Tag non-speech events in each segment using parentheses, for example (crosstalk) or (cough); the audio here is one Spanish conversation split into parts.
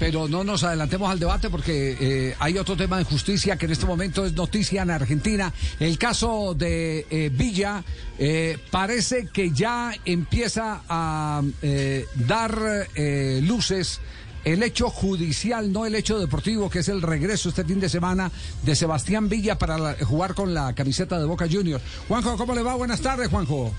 pero no nos adelantemos al debate porque eh, hay otro tema de justicia que en este momento es noticia en Argentina. El caso de eh, Villa eh, parece que ya empieza a dar luces el hecho judicial, no el hecho deportivo, que es el regreso este fin de semana de Sebastián Villa para jugar con la camiseta de Boca Juniors. Juanjo, ¿cómo le va? Buenas tardes, Juanjo.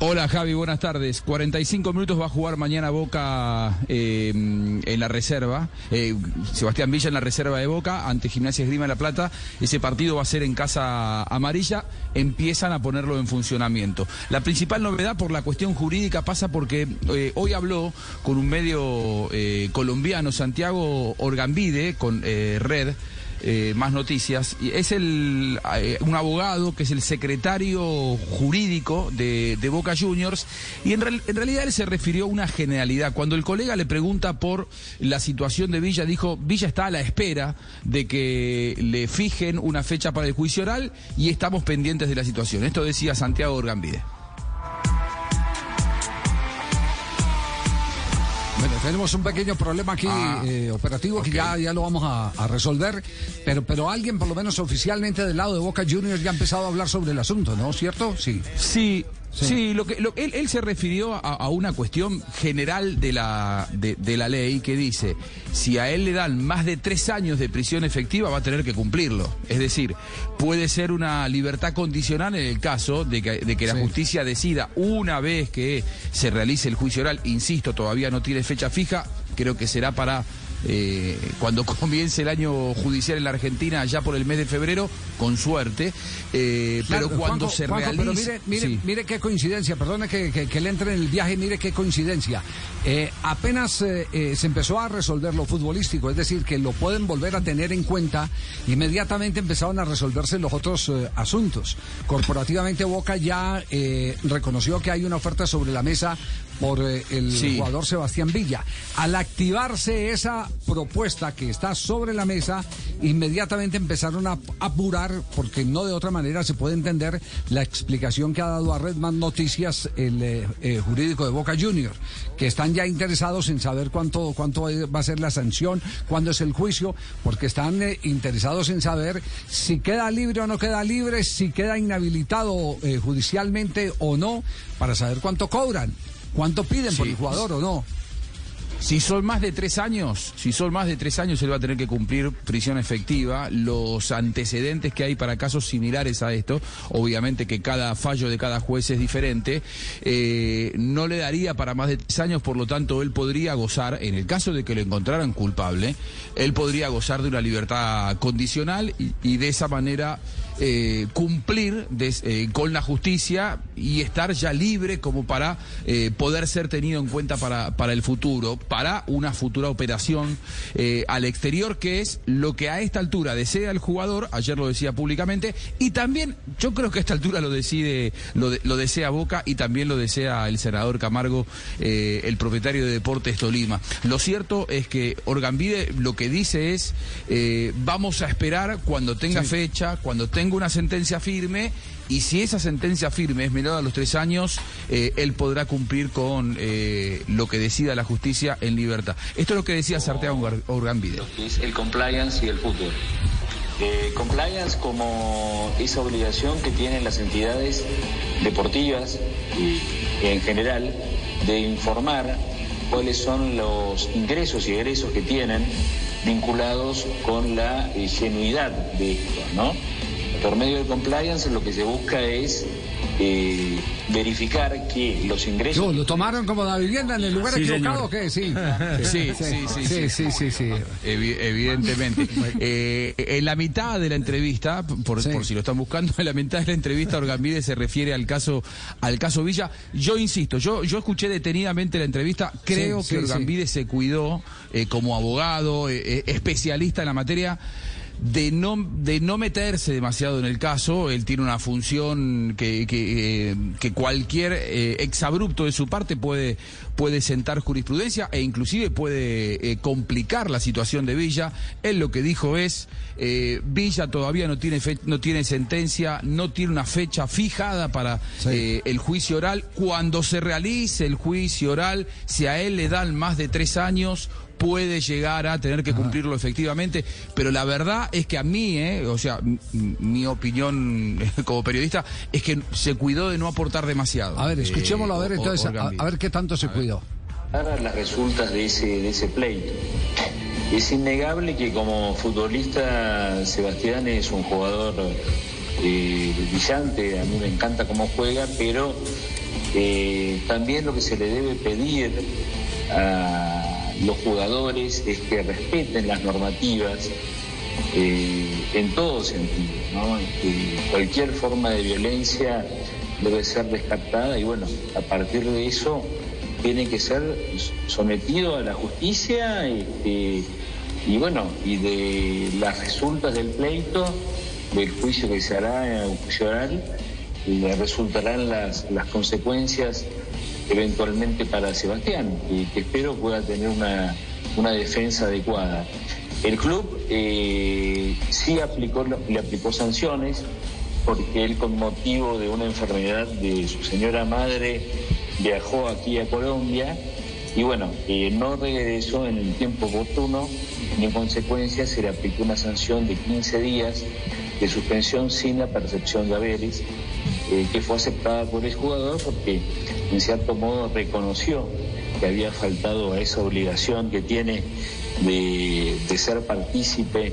Hola Javi, buenas tardes. 45 minutos va a jugar mañana Boca eh, en la reserva. Eh, Sebastián Villa en la reserva de Boca ante Gimnasia Esgrima de la Plata. Ese partido va a ser en Casa Amarilla. Empiezan a ponerlo en funcionamiento. La principal novedad por la cuestión jurídica pasa porque eh, hoy habló con un medio colombiano, Santiago Orgambide, con Red. Eh, más noticias. Es el, eh, un abogado que es el secretario jurídico de, Boca Juniors y en, en, realidad él se refirió a una generalidad. Cuando el colega le pregunta por la situación de Villa, dijo, Villa está a la espera de que le fijen una fecha para el juicio oral y estamos pendientes de la situación. Esto decía Santiago Orgambide. Bueno, tenemos un pequeño problema aquí ah, eh, operativo que ya, ya lo vamos a, a, resolver, pero, pero alguien, por lo menos oficialmente del lado de Boca Juniors, ya ha empezado a hablar sobre el asunto, ¿no? ¿Cierto? Sí. Sí, Sí, lo que, él, se refirió a, una cuestión general de la, de, la ley que dice, si a él le dan más de tres años de prisión efectiva va a tener que cumplirlo. Es decir, puede ser una libertad condicional en el caso de que, de que la justicia decida una vez que se realice el juicio oral, insisto, todavía no tiene fecha fija, creo que será para eh, cuando (laughs) comience el año judicial en la Argentina, ya por el mes de febrero, con suerte. Eh, pero cuando se realice. mire, qué coincidencia, perdone que, que, le entre en el viaje, mire qué coincidencia. Eh, apenas se empezó a resolver lo futbolístico, es decir, que lo pueden volver a tener en cuenta, inmediatamente empezaron a resolverse los otros asuntos. Corporativamente Boca ya reconoció que hay una oferta sobre la mesa por el jugador Sebastián Villa. Al activarse esa propuesta que está sobre la mesa, inmediatamente empezaron a apurar, porque no de otra manera se puede entender la explicación que ha dado a Redman Noticias el eh, eh, jurídico de Boca Juniors, que están ya interesados en saber cuánto, cuánto va a ser la sanción, cuándo es el juicio, porque están eh, interesados en saber si queda libre o no queda libre, si queda inhabilitado judicialmente o no, para saber cuánto cobran, cuánto piden por el jugador o no. Si son más de tres años, si son más de tres años, él va a tener que cumplir prisión efectiva. Los antecedentes que hay para casos similares a esto, obviamente que cada fallo de cada juez es diferente, eh, no le daría para más de tres años, por lo tanto, él podría gozar, en el caso de que lo encontraran culpable, él podría gozar de una libertad condicional y de esa manera eh, cumplir eh, con la justicia y estar ya libre como para eh, poder ser tenido en cuenta para, para el futuro, para una futura operación al exterior, que es lo que a esta altura desea el jugador, ayer lo decía públicamente, y también yo creo que a esta altura lo decide, lo, lo desea Boca y también lo desea el senador Camargo, el propietario de Deportes Tolima. Lo cierto es que Orgambide lo que dice es, vamos a esperar cuando tenga fecha, cuando tenga una sentencia firme y si esa sentencia firme es menor a los tres años, eh, él podrá cumplir con eh, lo que decida la justicia en libertad. Esto es lo que decía Santiago Orgambide. El compliance y el fútbol. Eh, compliance como esa obligación que tienen las entidades deportivas y en general de informar cuáles son los ingresos y egresos que tienen vinculados con la genuidad de esto, ¿no? Por medio del compliance lo que se busca es eh, verificar que los ingresos... ¿Lo tomaron como la vivienda en el lugar equivocado o qué? (laughs) Sí. Sí, sí, sí, sí, sí, evidentemente. (laughs) Eh, en la mitad de la entrevista, por, si lo están buscando, en la mitad de la entrevista Orgambide se refiere al caso al caso Villa. Yo insisto, yo yo escuché detenidamente la entrevista, creo que Orgambide se cuidó eh, como abogado, especialista en la materia de no, de no meterse demasiado en el caso. Él tiene una función que, que, eh, cualquier eh, exabrupto de su parte puede, puede sentar jurisprudencia e inclusive puede eh, complicar la situación de Villa. Él lo que dijo es, Villa todavía no tiene, no tiene sentencia, no tiene una fecha fijada para el juicio oral. Cuando se realice el juicio oral, si a él le dan más de tres años, puede llegar a tener que cumplirlo efectivamente, pero la verdad es que a mí, eh, o sea, mi opinión como periodista es que se cuidó de no aportar demasiado. A ver, escuchémoslo, a ver entonces, a, ver qué tanto se cuidó. Para las resultas de ese, de ese pleito. Es innegable que como futbolista Sebastián es un jugador eh, brillante, a mí me encanta cómo juega, pero eh, también lo que se le debe pedir a los jugadores es que respeten las normativas eh, en todo sentido. cualquier forma de violencia debe ser descartada y bueno, a partir de eso tiene que ser sometido a la justicia este, y bueno, y de las resultas del pleito, del juicio que se hará juicio oral, resultarán las, las consecuencias eventualmente para Sebastián, y que espero pueda tener una, una defensa adecuada. El club eh, sí aplicó, le aplicó sanciones porque él con motivo de una enfermedad de su señora madre viajó aquí a Colombia y bueno, eh, no regresó en el tiempo oportuno y en consecuencia se le aplicó una sanción de 15 días de suspensión sin la percepción de haberes, eh, que fue aceptada por el jugador porque en cierto modo reconoció que había faltado a esa obligación que tiene de, de ser partícipe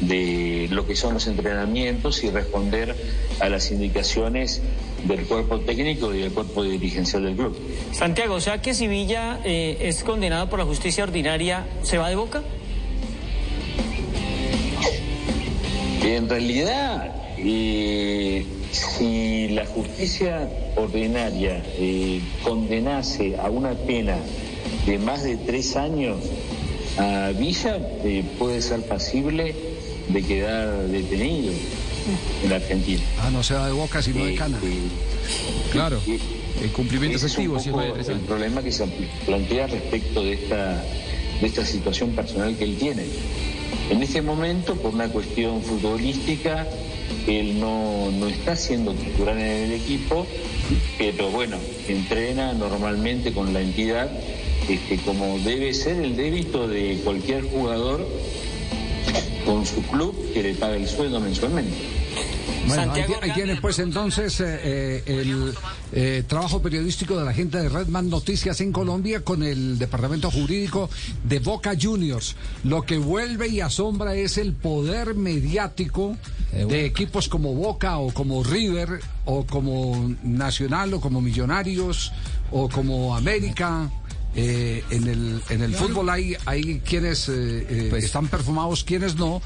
de lo que son los entrenamientos y responder a las indicaciones del cuerpo técnico y del cuerpo dirigencial del club. Santiago, o sea que Sevilla eh, es condenado por la justicia ordinaria, ¿se va de boca? En realidad, eh, si la justicia ordinaria eh, condenase a una pena de más de tres años a Villa, puede ser pasible de quedar detenido en la Argentina. Ah, no se va de boca, sino de cana. claro, el cumplimiento efectivo. Es el problema que se plantea respecto de esta, de esta situación personal que él tiene. En este momento, por una cuestión futbolística, él no, no está siendo titular en el equipo, pero bueno, entrena normalmente con la entidad, este, como debe ser el débito de cualquier jugador con su club que le paga el sueldo mensualmente. Bueno, ahí, tiene pues entonces eh, eh, el eh, trabajo periodístico de la gente de Redman Noticias en Colombia con el departamento jurídico de Boca Juniors. Lo que vuelve y asombra es el poder mediático de equipos como Boca o como River o como Nacional o como Millonarios o como América. Eh, en el, en el fútbol hay, hay quienes eh, eh, pues están perfumados, quienes no,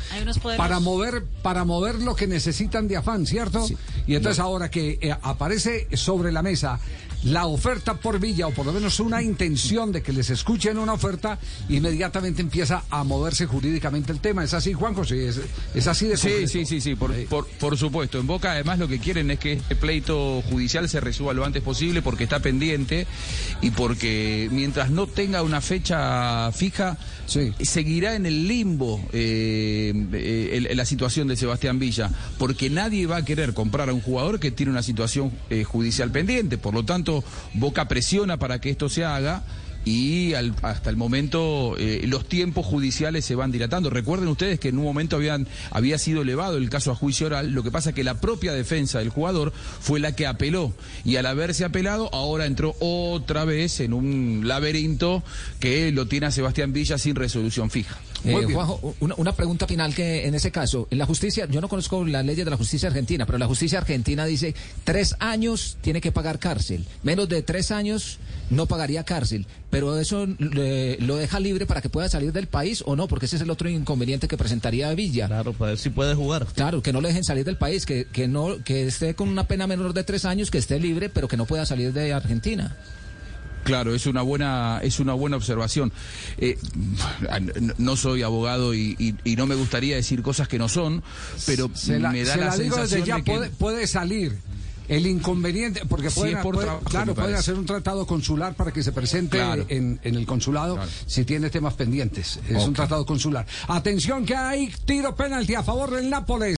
para mover, para mover lo que necesitan de afán, ¿cierto? Y entonces ahora que aparece sobre la mesa la oferta por Villa, o por lo menos una intención de que les escuchen una oferta, inmediatamente empieza a moverse jurídicamente el tema. ¿Es así, Juan José? ¿Es, así de Sí, sí, sí, sí, por, por, supuesto. En Boca, además, lo que quieren es que este pleito judicial se resuelva lo antes posible porque está pendiente y porque mientras no tenga una fecha fija, seguirá en el limbo eh, eh, la situación de Sebastián Villa, porque nadie va a querer comprar a un jugador que tiene una situación eh, judicial pendiente. Por lo tanto, Boca presiona para que esto se haga y hasta el momento eh, los tiempos judiciales se van dilatando. Recuerden ustedes que en un momento habían, había sido elevado el caso a juicio oral, lo que pasa que la propia defensa del jugador fue la que apeló y al haberse apelado ahora entró otra vez en un laberinto que lo tiene a Sebastián Villa sin resolución fija. Eh, Juanjo, una, pregunta final que en ese caso, en la justicia, yo no conozco las leyes de la justicia argentina, pero la justicia argentina dice tres años tiene que pagar cárcel, menos de tres años no pagaría cárcel, pero eso lo deja libre para que pueda salir del país o no, porque ese es el otro inconveniente que presentaría Villa. Claro, para ver si puede jugar. Claro, que no le dejen salir del país, que, que no, que esté con una pena menor de tres años, que esté libre, pero que no pueda salir de Argentina. Claro, es una buena, es una buena observación. Eh, no soy abogado y, no me gustaría decir cosas que no son, pero me da la, sensación de que puede, salir. El inconveniente, porque puede, claro, puede hacer un tratado consular para que se presente en, el consulado si tiene temas pendientes. Es un tratado consular. Atención que hay tiro penalti a favor del Nápoles.